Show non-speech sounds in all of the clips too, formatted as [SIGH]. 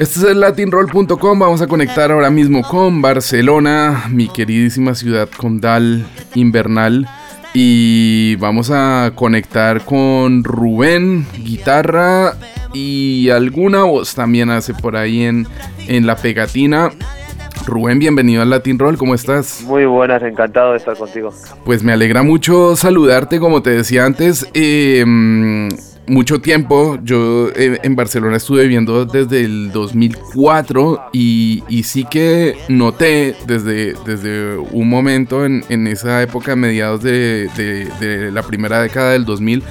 Este es el latinroll.com. Vamos a conectar ahora mismo con Barcelona, mi queridísima ciudad condal invernal. Y vamos a conectar con Rubén, guitarra y alguna voz también hace por ahí en, en la pegatina. Rubén, bienvenido al Latin Roll, ¿cómo estás? Muy buenas, encantado de estar contigo. Pues me alegra mucho saludarte, como te decía antes. eh, mucho tiempo, yo eh, en Barcelona estuve viviendo desde el 2004 y, sí que noté desde, desde un momento en, en esa época, mediados de, de- la primera década del 2000,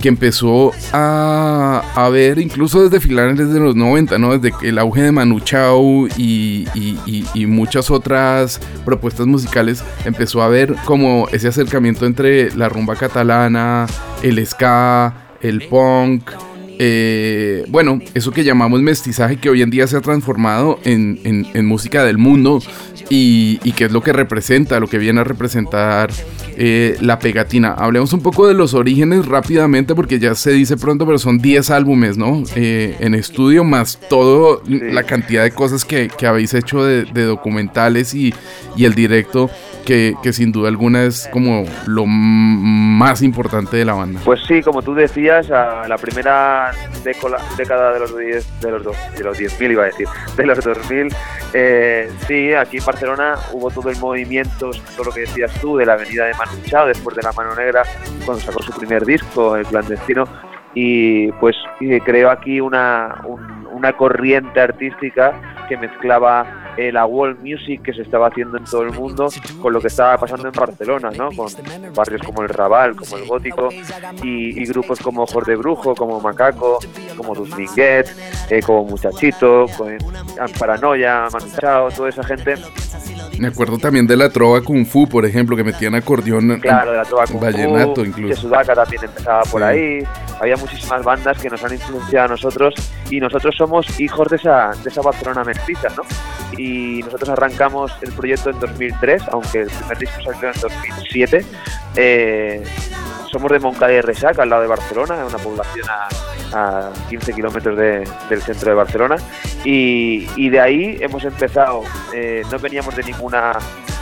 que empezó a, a ver, incluso desde finales de los 90, ¿no? Desde el auge de Manu Chao y- y- y muchas otras propuestas musicales, empezó a ver como ese acercamiento entre la rumba catalana, el ska, el punk, eh, bueno, eso que llamamos mestizaje que hoy en día se ha transformado en, en- en música del mundo y, y que es lo que representa, lo que viene a representar eh, la pegatina. Hablemos un poco de los orígenes rápidamente porque ya se dice pronto, pero son 10 álbumes, ¿no? Eh, en estudio más todo la cantidad de cosas que, que habéis hecho de, de documentales y, y el directo que, que sin duda alguna es como lo más importante de la banda. Pues sí, como tú decías, a la primera décola- década de los 10 de los dos, de los 10.000 iba a decir, de los 2000, eh, sí, aquí en Barcelona hubo todo el movimiento, todo lo que decías tú, de la avenida de Manu Chao, después de La Mano Negra, cuando sacó su primer disco, El Clandestino, y pues creó aquí una, un- una corriente artística que mezclaba eh, la world music que se estaba haciendo en todo el mundo con lo que estaba pasando en Barcelona, ¿no? Con barrios como el Raval, como el Gótico y, y grupos como Ojos de Brujo, como Macaco, como Dusminguet, eh, como Muchachito, con Paranoia, Manu Chao, toda esa gente Me acuerdo también de la trova Kung Fu, por ejemplo, que metían acordeón. Claro, de la trova Kung Fu, Vallenato que incluso. Sudaca también empezaba por Sí. ahí. Había muchísimas bandas que nos han influenciado a nosotros y nosotros somos hijos de esa, de esa Barcelona mestiza, ¿no? Y nosotros arrancamos el proyecto en 2003, aunque el primer disco salió en 2007. Eh, somos de Moncada y Resaca, al lado de Barcelona, una población a, a 15 kilómetros de- del centro de Barcelona. Y, de ahí hemos empezado, eh, no veníamos de ninguna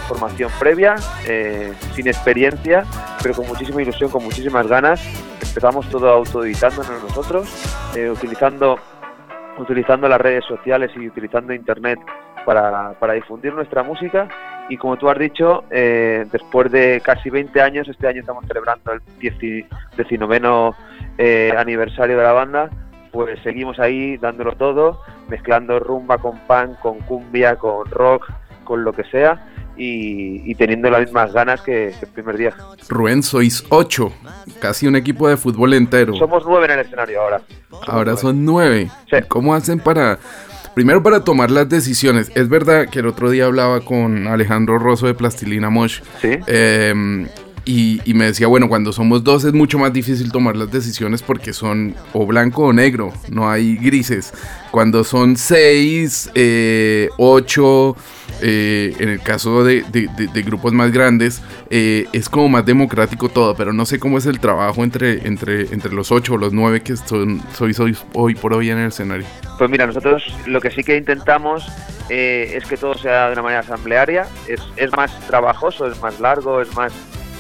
formación previa, eh, sin experiencia, pero con muchísima ilusión, con muchísimas ganas. Empezamos todo autoeditándonos nosotros, eh, utilizando, utilizando las redes sociales y utilizando internet para difundir nuestra música. Y como tú has dicho, eh, después de casi 20 años, este año estamos celebrando el 10 19 eh, aniversario de la banda, pues seguimos ahí dándolo todo, mezclando rumba con punk, con cumbia, con rock, con lo que sea, y, y teniendo las mismas ganas que, que el primer día. Rubén, sois ocho, casi un equipo de fútbol entero. Somos nueve en el escenario ahora. Somos Ahora nueve. son nueve. Sí. ¿Cómo hacen para, primero para tomar las decisiones? Es verdad que el otro día hablaba con Alejandro Rosso de Plastilina Mosh. Sí. eh, y, y me decía, bueno, cuando somos dos es mucho más difícil tomar las decisiones porque son o blanco o negro, no hay grises. Cuando son seis, eh, ocho, eh, en el caso de, de- de- de grupos más grandes, eh, es como más democrático todo, pero no sé cómo es el trabajo entre, entre, entre los ocho o los nueve que son, sois hoy, hoy por hoy en el escenario. Pues mira, nosotros lo que sí que intentamos eh, es que todo sea de una manera asamblearia. Es, es más trabajoso, es más largo, es más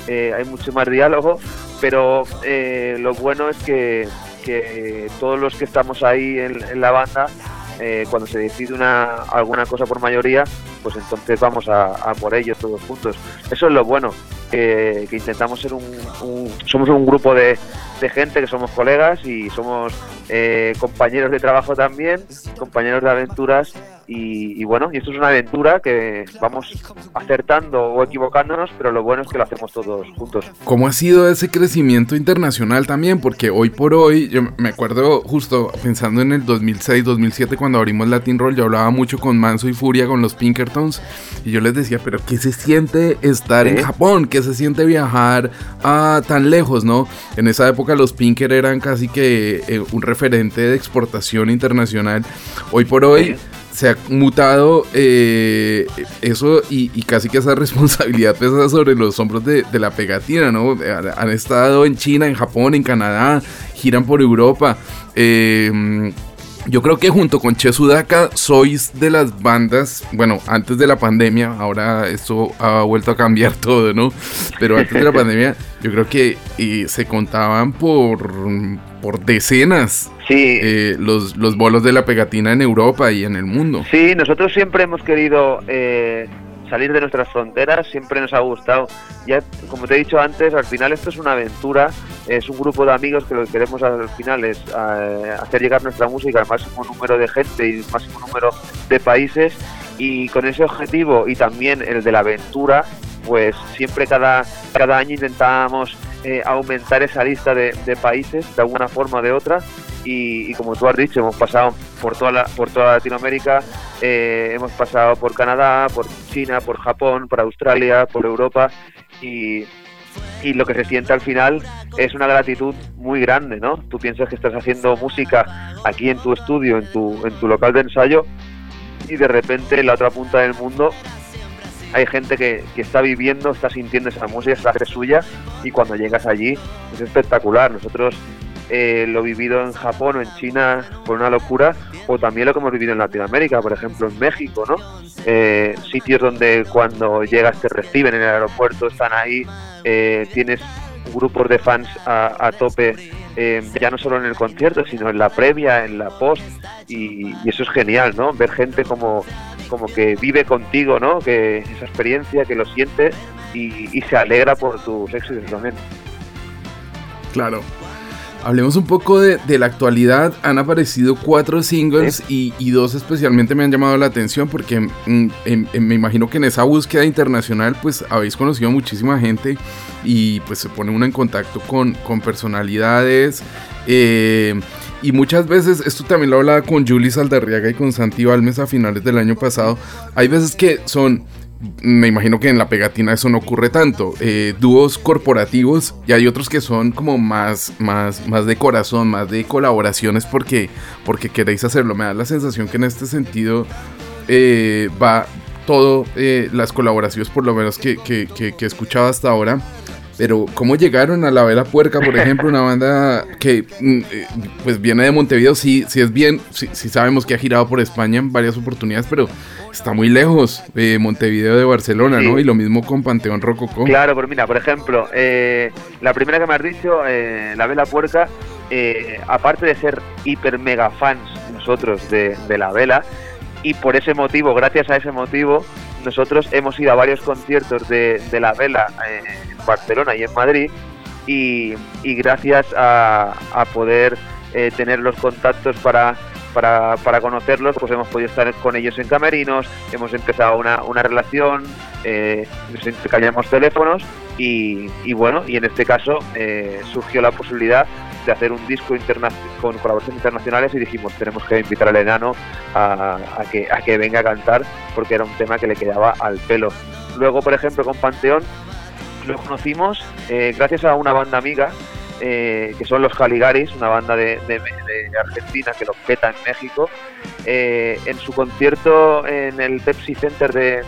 eh, hay mucho más diálogo, pero eh, lo bueno es que, que todos los que estamos ahí en, en la banda, eh, cuando se decide una, alguna cosa por mayoría, pues entonces vamos a, por ello todos juntos. Eso es lo bueno, que intentamos ser un, un- somos un grupo de, de gente que somos colegas y somos eh, compañeros de trabajo también, compañeros de aventuras y, y, bueno, y esto es una aventura que vamos acertando o equivocándonos, pero lo bueno es que lo hacemos todos juntos. ¿Cómo ha sido ese crecimiento internacional también? Porque hoy por hoy, yo me acuerdo justo pensando en el 2006, 2007 cuando abrimos Latin Roll, yo hablaba mucho con Manso y Furia, con los Pinkertons, y yo les decía, pero ¿qué se siente estar en Japón? ¿Qué se siente viajar a tan lejos, no? En esa época los Pinker eran casi que eh, un referente de exportación internacional. Hoy por hoy se ha mutado eh, eso y, casi que esa [LAUGHS] responsabilidad pesa sobre los hombros de, la pegatina, ¿no? Han estado en China, en Japón, en Canadá, giran por Europa. Eh, yo creo que junto con Che Sudaka sois de las bandas, bueno, antes de la pandemia, ahora esto ha vuelto a cambiar [LAUGHS] todo, ¿no? Pero antes de la pandemia, yo creo que se contaban por, por decenas sí. Eh, los, los bolos de la pegatina en Europa y en el mundo. Sí, nosotros siempre hemos querido eh, salir de nuestras fronteras, siempre nos ha gustado. Ya, como te he dicho antes, al final esto es una aventura, es un grupo de amigos que lo que queremos al final es eh, hacer llegar nuestra música al máximo número de gente y al máximo número de países y con ese objetivo y también el de la aventura, pues siempre cada, cada año intentábamos eh, aumentar esa lista de, de países de alguna forma o de otra y, como tú has dicho, hemos pasado por toda, la, por toda Latinoamérica, eh, hemos pasado por Canadá, por China, por Japón, por Australia, por Europa y, y lo que se siente al final es una gratitud muy grande, ¿no? Tú piensas que estás haciendo música aquí en tu estudio, en tu, en tu local de ensayo y de repente en la otra punta del mundo hay gente que, que, está viviendo, está sintiendo esa música, hace suya y cuando llegas allí es espectacular. Nosotros eh, lo vivido en Japón o en China por una locura, o también lo que hemos vivido en Latinoamérica, por ejemplo en México, ¿no? Eh, sitios donde cuando llegas te reciben en el aeropuerto, están ahí, eh, tienes grupos de fans a, tope, eh, ya no solo en el concierto, sino en la previa, en la post, y, eso es genial, ¿no? Ver gente como, como que vive contigo, ¿no? Que esa experiencia, que lo siente y, y se alegra por tus éxitos también. Claro, Hablemos un poco de, la actualidad. Han aparecido cuatro singles y, dos especialmente me han llamado la atención porque mm, me imagino que en esa búsqueda internacional pues habéis conocido muchísima gente y pues se pone uno en contacto con, con personalidades. Eh, y muchas veces, esto también lo hablaba con Julie Saldarriaga y con Santi Balmes a finales del año pasado, hay veces que son me imagino que en la pegatina eso no ocurre tanto. Eh, dúos corporativos y hay otros que son como más, más, más de corazón, más de colaboraciones porque, porque queréis hacerlo. Me da la sensación que en este sentido eh, va todo eh, las colaboraciones, por lo menos que, que, que, he escuchado hasta ahora pero ¿cómo llegaron a La Vela Puerca, por ejemplo, una banda que mm, pues viene de Montevideo? Sí, sí es bien, sí, sabemos que ha girado por España en varias oportunidades, pero está muy lejos de Montevideo de Barcelona, ¿no? Y lo mismo con Panteón Rococó. Claro, pero mira, por ejemplo, eh, la primera que me has dicho, eh, La Vela Puerca, aparte de ser hiper mega fans nosotros de, de La Vela, y por ese motivo, gracias a ese motivo, nosotros hemos ido a varios conciertos de, de La Vela Barcelona y en Madrid y, gracias a, poder eh, tener los contactos para, para, conocerlos, pues hemos podido estar con ellos en camerinos, hemos empezado una, una relación, eh, nos intercambiamos teléfonos y, bueno, y en este caso eh, surgió la posibilidad de hacer un disco con colaboraciones internacionales y dijimos tenemos que invitar al enano a, a, que, a que venga a cantar porque era un tema que le quedaba al pelo. Luego, por ejemplo, con Panteón lo conocimos eh, gracias a una banda amiga eh, que son los Caligaris, una banda de, Argentina que los peta en México. Eh, en su concierto en el Pepsi Center de,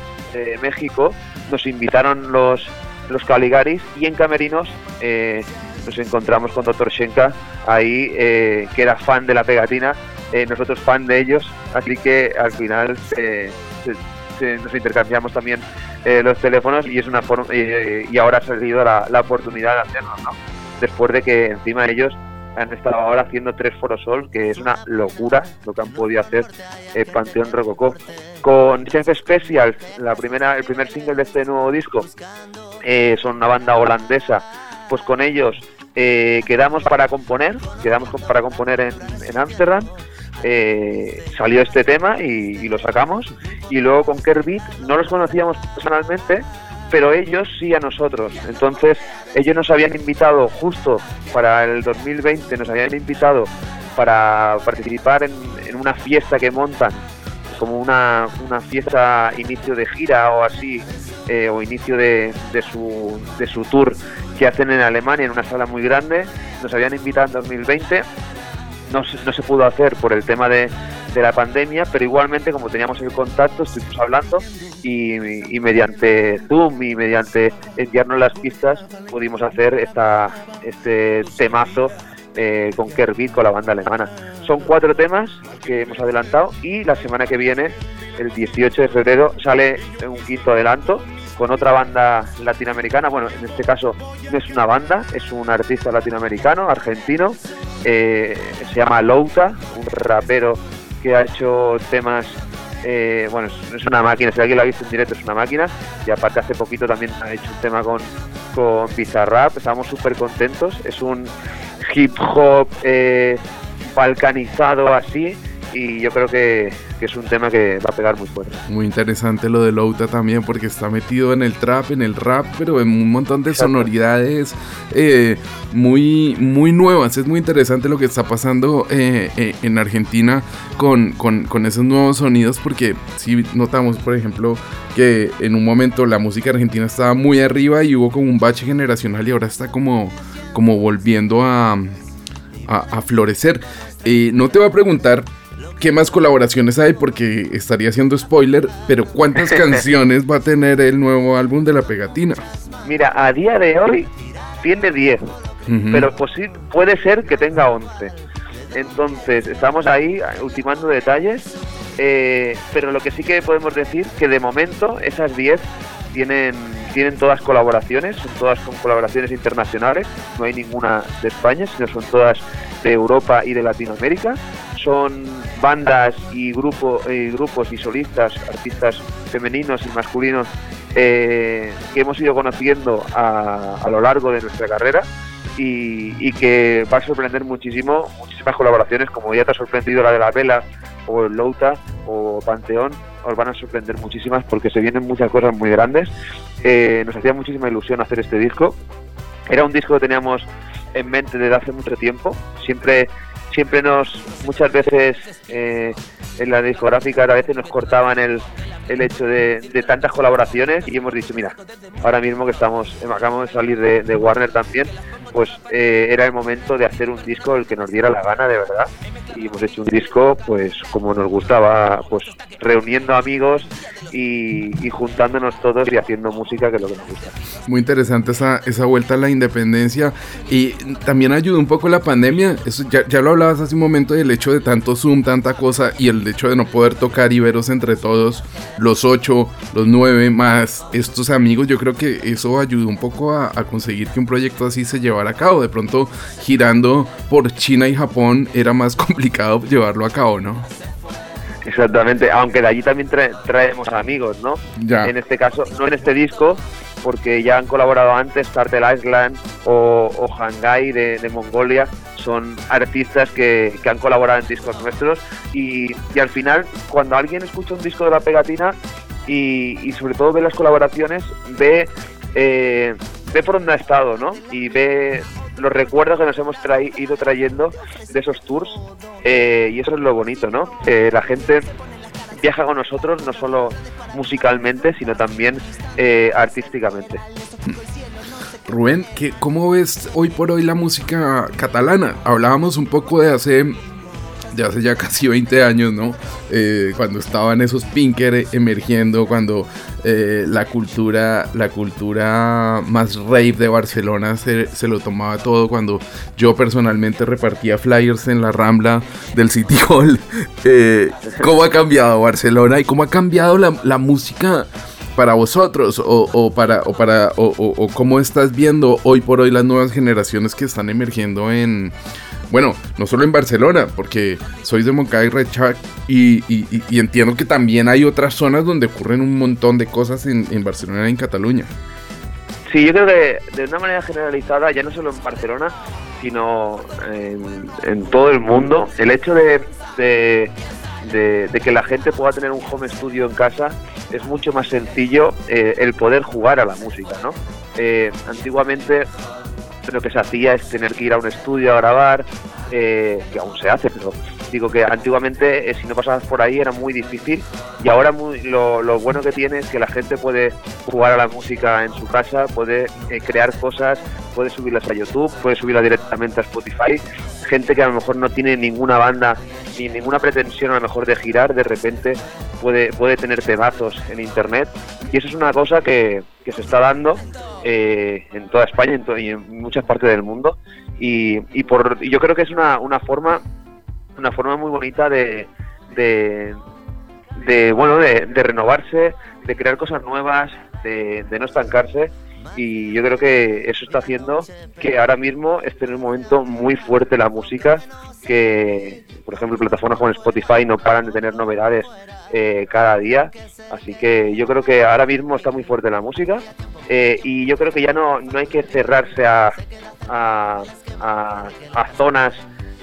México nos invitaron los, los Caligaris y en Camerinos nos encontramos con Dr. Shenka ahí, que era fan de la pegatina, nosotros fan de ellos, así que al final nos intercambiamos también eh, los teléfonos y es una forma y ahora ha salido la, la, oportunidad de hacerlo, ¿no? Después de que encima ellos han estado ahora haciendo tres Forosol, que es una locura lo que han podido hacer eh, Panteón Rococó. Con Chef Special, la primera, el primer single de este nuevo disco, eh, son una banda holandesa, pues con ellos eh, quedamos para componer, quedamos para componer en Ámsterdam. eh, salió este tema y, y lo sacamos. Y luego con Kerbit no los conocíamos personalmente, pero ellos sí a nosotros. Entonces, ellos nos habían invitado justo para el 2020, nos habían invitado para participar en, una fiesta que montan, como una, una fiesta inicio de gira o así, eh, o inicio de, de su, de su tour que hacen en Alemania en una sala muy grande. Nos habían invitado en 2020 no no se pudo hacer por el tema de, de la pandemia, pero igualmente como teníamos el contacto, estuvimos hablando y, mediante Zoom y mediante enviarnos las pistas pudimos hacer esta, este temazo eh, con Kerbit, con la banda alemana. Son cuatro temas que hemos adelantado y la semana que viene, el 18 de febrero, sale un quinto adelanto con otra banda latinoamericana. Bueno, en este caso no es una banda, es un artista latinoamericano, argentino. eh, se llama Louta, un rapero que ha hecho temas. Eh, bueno, es, una máquina, si alguien lo ha visto en directo, es una máquina. Y aparte, hace poquito también ha hecho un tema con, con Bizarrap. Estamos súper contentos. Es un hip hop eh, balcanizado así. Y yo creo que, que es un tema que va a pegar muy fuerte. Muy interesante lo de Louta también porque está metido en el trap, en el rap, pero en un montón de Exacto. sonoridades eh, muy, muy nuevas. Es muy interesante lo que está pasando eh, eh, en Argentina con, con, con esos nuevos sonidos porque si notamos, por ejemplo, que en un momento la música argentina estaba muy arriba y hubo como un bache generacional y ahora está como, como volviendo a, a, a florecer. Eh, no te voy a preguntar qué más colaboraciones hay porque estaría haciendo spoiler, pero ¿cuántas [LAUGHS] canciones va a tener el nuevo álbum de La Pegatina? Mira, a día de hoy tiene 10, Ujú. pero posi- puede ser que tenga 11. Entonces, estamos ahí eh, ultimando detalles, eh, pero lo que sí que podemos decir que de momento esas 10 tienen, tienen todas colaboraciones, son todas con colaboraciones internacionales, no hay ninguna de España, sino son todas de Europa y de Latinoamérica. Son bandas y, grupo, y grupos y solistas, artistas femeninos y masculinos eh, que hemos ido conociendo a, lo largo de nuestra carrera y, y que va a sorprender muchísimo, muchísimas colaboraciones, como ya te ha sorprendido la de la Vela o el Louta o Panteón, os van a sorprender muchísimas porque se vienen muchas cosas muy grandes. Eh, nos hacía muchísima ilusión hacer este disco. Era un disco que teníamos en mente desde hace mucho tiempo. Siempre, siempre nos, muchas veces eh, en la discográfica a veces nos cortaban el, el hecho de, tantas colaboraciones y hemos dicho, mira, ahora mismo que estamos, acabamos de salir de Warner también, pues eh, era el momento de hacer un disco el que nos diera la gana de verdad y hemos hecho un disco pues como nos gustaba, pues reuniendo amigos y, y juntándonos todos y haciendo música que es lo que nos gusta. Muy interesante esa, esa vuelta a la independencia y también ayudó un poco la pandemia. Eso ya, ya lo hablabas hace un momento del hecho de tanto Zoom, tanta cosa y el hecho de no poder tocar y veros entre todos, los ocho, los nueve más estos amigos. Yo creo que eso ayudó un poco a, a conseguir que un proyecto así se llevara a cabo. De pronto, girando por China y Japón, era más [LAUGHS] complicado llevarlo a cabo, ¿no? Exactamente, aunque de allí también trae- traemos amigos, ¿no? Ya. En este caso, no en este disco, porque ya han colaborado antes Cartel Island o, o Hangai de, de Mongolia, son artistas que, que han colaborado en discos nuestros y, y al final, cuando alguien escucha un disco de la pegatina y, y sobre todo ve las colaboraciones, ve, eh, ve por dónde ha estado, ¿no? Y ve los recuerdos que nos hemos trai- ido trayendo de esos tours eh, y eso es lo bonito, ¿no? Eh, la gente viaja con nosotros no solo musicalmente, sino también eh, artísticamente. Rubén, ¿qué, ¿cómo ves hoy por hoy la música catalana? Hablábamos un poco de hace, de hace ya casi 20 años, ¿no? Eh, cuando estaban esos Pinker emergiendo, cuando eh, la cultura, la cultura más rave de Barcelona se, se lo tomaba todo, cuando yo personalmente repartía flyers en la Rambla del City Hall. [LAUGHS] Eh, ¿Cómo ha cambiado Barcelona y cómo ha cambiado la, la música? Para vosotros o, o para o para o, o- cómo estás viendo hoy por hoy las nuevas generaciones que están emergiendo en bueno no solo en Barcelona porque sois de Moncada y Rechac y, entiendo que también hay otras zonas donde ocurren un montón de cosas en, en Barcelona y en Cataluña. Sí, yo creo que de una manera generalizada, ya no solo en Barcelona, sino en, todo el mundo, el hecho de, que la gente pueda tener un home studio en casa es mucho más sencillo eh, el poder jugar a la música, ¿no? Eh, antiguamente lo que se hacía es tener que ir a un estudio a grabar, eh, que aún se hace, pero digo que antiguamente si no pasabas por ahí era muy difícil y ahora lo, bueno que tiene es que la gente puede jugar a la música en su casa, puede crear cosas, puede subirlas a YouTube, puede subirlas directamente a Spotify. Gente que a lo mejor no tiene ninguna banda ni ninguna pretensión a lo mejor de girar, de repente puede, puede tener temazos en internet. Y eso es una cosa que, se está dando eh, en toda España y en muchas partes del mundo. Y, y, por, yo creo que es una, una forma una forma muy bonita de, de, bueno de, renovarse, de crear cosas nuevas, de no estancarse y yo creo que eso está haciendo que ahora mismo esté en un momento muy fuerte la música, que por ejemplo plataformas como Spotify no paran de tener novedades eh, cada día, así que yo creo que ahora mismo está muy fuerte la música eh, y yo creo que ya no, no hay que cerrarse a, a, a zonas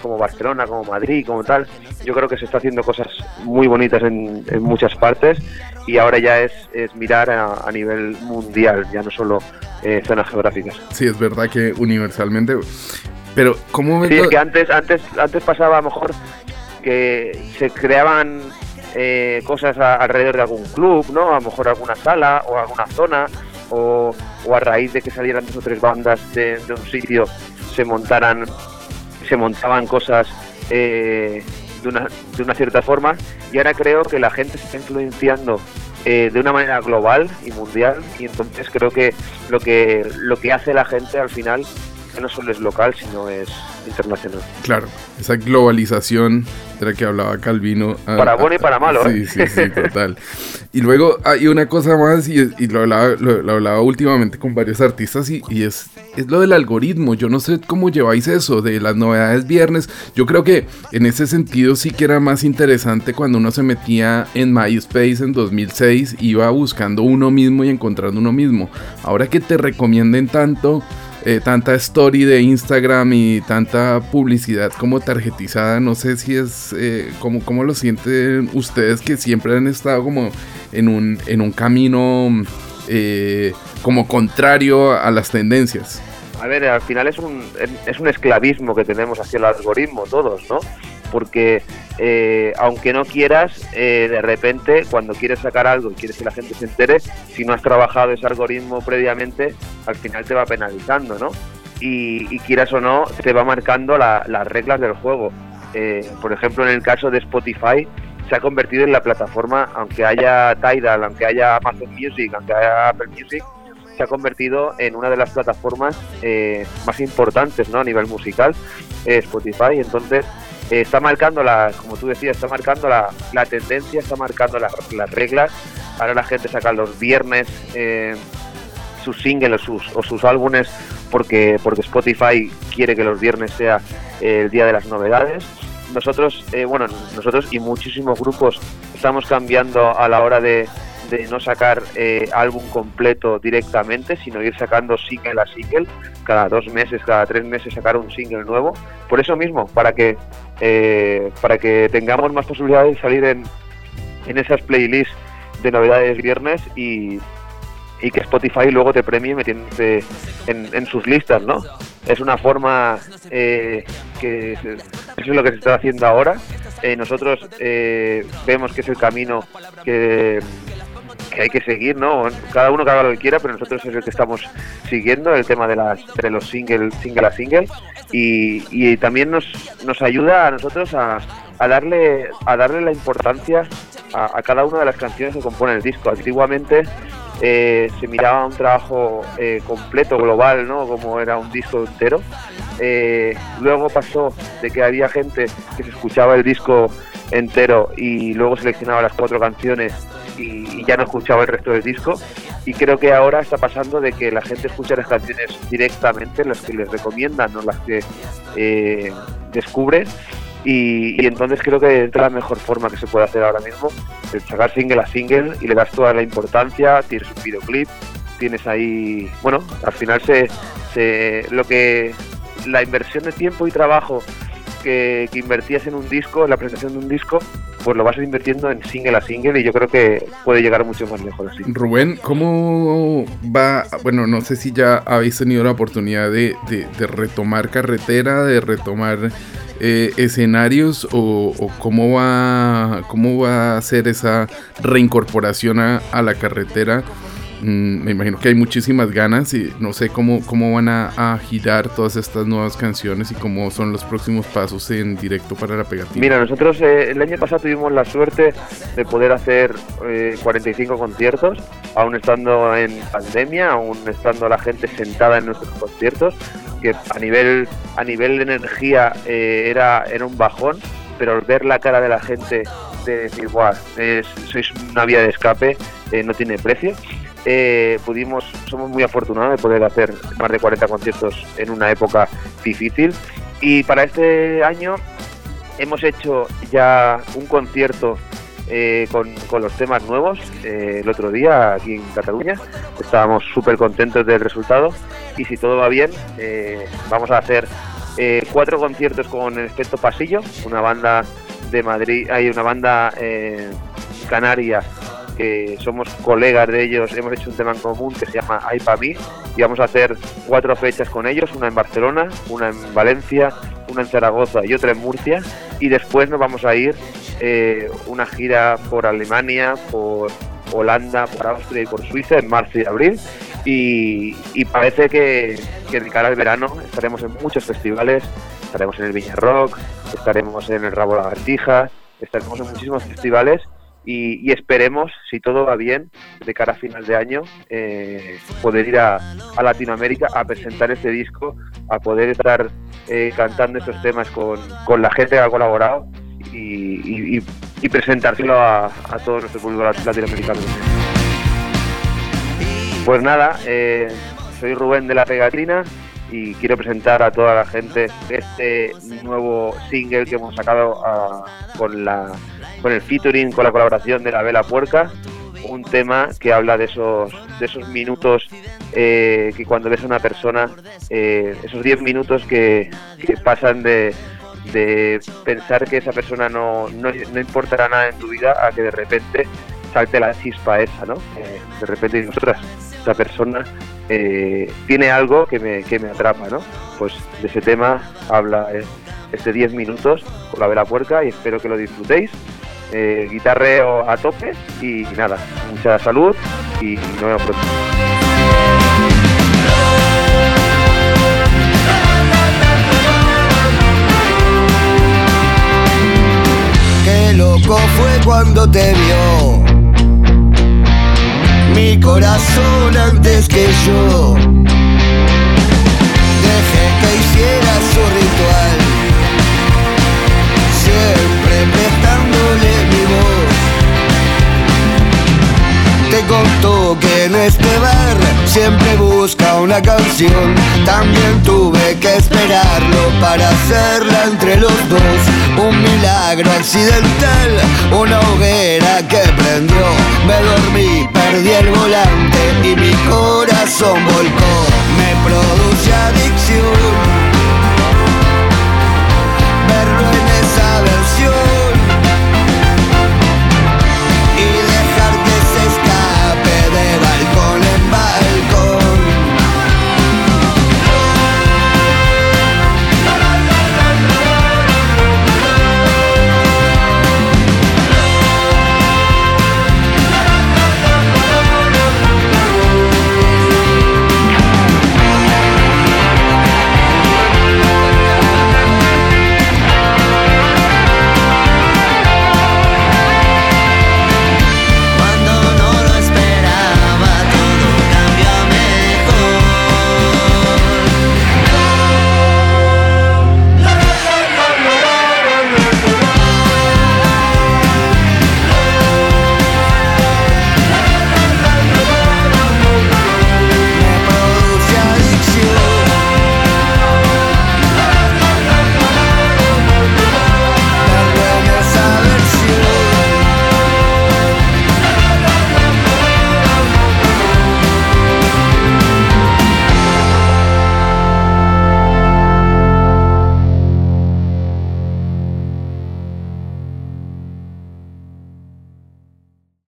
como Barcelona, como Madrid, como tal. Yo creo que se está haciendo cosas muy bonitas en, muchas partes y ahora ya es, es mirar a, nivel mundial, ya no solo eh, zonas geográficas. Sí, es verdad que universalmente. Pero, ¿cómo Sí, es que antes, antes, antes pasaba a lo mejor que se creaban eh, cosas alrededor de algún club, ¿no? A lo mejor alguna sala o alguna zona, o, a raíz de que salieran dos o tres bandas de, de un sitio se montaran se montaban cosas eh, de, una, de una cierta forma y ahora creo que la gente se está influenciando eh, de una manera global y mundial y entonces creo que lo que lo que hace la gente al final no solo es local sino es internacional. Claro, esa globalización de la que hablaba Calvino. Ah, para bueno y para malo. Sí, ¿eh? sí, sí, total. Y luego hay una cosa más, y, lo, hablaba, lo, hablaba últimamente con varios artistas, y, y, es, es lo del algoritmo. Yo no sé cómo lleváis eso, de las novedades viernes. Yo creo que en ese sentido sí que era más interesante cuando uno se metía en MySpace en 2006, iba buscando uno mismo y encontrando uno mismo. Ahora que te recomienden tanto eh, tanta story de Instagram y tanta publicidad como tarjetizada. No sé si es eh, como, lo sienten ustedes que siempre han estado como en un, en un camino eh, como contrario a las tendencias. A ver, al final es un, es un esclavismo que tenemos hacia el algoritmo todos, ¿no? Porque eh, aunque no quieras, eh, de repente cuando quieres sacar algo y quieres que la gente se entere, si no has trabajado ese algoritmo previamente, al final te va penalizando, ¿no? Y, quieras o no, te va marcando las reglas del juego. Eh, por ejemplo, en el caso de Spotify, se ha convertido en la plataforma, aunque haya Tidal, aunque haya Amazon Music, aunque haya Apple Music, se ha convertido en una de las plataformas más importantes ¿no? a nivel musical, Spotify. Entonces, eh, está marcando la, como tú decías, está marcando la, la tendencia, está marcando las reglas. Ahora la gente saca los viernes eh, sus singles o sus, o sus álbumes porque, porque Spotify quiere que los viernes sea el día de las novedades. Nosotros, eh, bueno, nosotros y muchísimos grupos estamos cambiando a la hora de, no sacar eh, álbum completo directamente, sino ir sacando single a single, cada dos meses, cada tres meses sacar un single nuevo. Por eso mismo, para que, eh, para que tengamos más posibilidades de salir en, en esas playlists de novedades viernes y, y que Spotify luego te premie metiéndote en, en sus listas, ¿no? Es una forma eh, que eso es lo que se está haciendo ahora. nosotros vemos que es el camino que, que hay que seguir, ¿no? Cada uno que haga lo que quiera, pero nosotros es el que estamos siguiendo, el tema de, las, de los single, single a single, y, y también nos, nos ayuda a nosotros a, a darle, a darle la importancia a, cada una de las canciones que componen el disco. Antiguamente eh, se miraba un trabajo eh, completo, global, ¿no? Como era un disco entero. Eh, luego pasó de que había gente que se escuchaba el disco entero y luego seleccionaba las cuatro canciones y, ya no escuchaba el resto del disco. Y creo que ahora está pasando de que la gente escucha las canciones directamente, las que les recomiendan, no las que eh, descubre. Y, entonces creo que es la mejor forma que se puede hacer ahora mismo, el sacar single a single y le das toda la importancia, tienes un videoclip, tienes ahí, bueno, al final se, se lo que la inversión de tiempo y trabajo que, que invertías en un disco, la presentación de un disco, pues lo vas invirtiendo en single a single y yo creo que puede llegar mucho más lejos así. Rubén, ¿cómo va? Bueno, no sé si ya habéis tenido la oportunidad de, de, retomar carretera, de retomar eh, escenarios o, cómo va cómo va a ser esa reincorporación a, a la carretera me imagino que hay muchísimas ganas y no sé cómo, cómo van a, girar todas estas nuevas canciones y cómo son los próximos pasos en directo para la pegatina. Mira, nosotros eh, el año pasado tuvimos la suerte de poder hacer eh, 45 conciertos, aún estando en pandemia, aún estando la gente sentada en nuestros conciertos, que a nivel, a nivel de energía eh, era, era un bajón, pero ver la cara de la gente de decir, es, sois una vía de escape, eh, no tiene precio eh, pudimos, somos muy afortunados de poder hacer más de 40 conciertos en una época difícil. Y para este año hemos hecho ya un concierto eh, con, con, los temas nuevos eh, el otro día aquí en Cataluña. Estábamos súper contentos del resultado y si todo va bien vamos a hacer cuatro conciertos con el efecto pasillo, una banda de Madrid, hay una banda canaria que somos colegas de ellos, hemos hecho un tema en común que se llama Ay Pa' mí y vamos a hacer cuatro fechas con ellos, una en Barcelona, una en Valencia, una en Zaragoza y otra en Murcia y después nos vamos a ir eh, una gira por Alemania, por Holanda, por Austria y por Suiza en marzo y abril y, parece que, que cara al verano estaremos en muchos festivales, estaremos en el Viña Rock, estaremos en el Rabo Lagartija, estaremos en muchísimos festivales y, y, esperemos, si todo va bien, de cara a final de año, eh, poder ir a, Latinoamérica a presentar este disco, a poder estar eh, cantando estos temas con, con, la gente que ha colaborado y, y, presentárselo a, a, todo nuestro público latinoamericano. Pues nada, eh, soy Rubén de la Pegatina y quiero presentar a toda la gente este nuevo single que hemos sacado a, con la con el featuring, con la colaboración de la Vela Puerca, un tema que habla de esos, de esos minutos eh, que cuando ves a una persona, eh, esos 10 minutos que, pasan de, de, pensar que esa persona no, no, no, importará nada en tu vida a que de repente salte la chispa esa, ¿no? Eh, de repente nosotras, esa persona eh, tiene algo que me, que me atrapa, ¿no? Pues de ese tema habla este 10 minutos con la Vela Puerca y espero que lo disfrutéis eh, guitarreo a tope y nada, mucha salud y nos vemos pronto. Qué loco fue cuando te vio mi corazón antes que yo. Dejé que hiciera su ritual, Te contó que en este bar siempre busca una canción. También tuve que esperarlo para hacerla entre los dos. Un milagro accidental, una hoguera que prendió. Me dormí, perdí el volante y mi corazón volcó. Me produce adicción.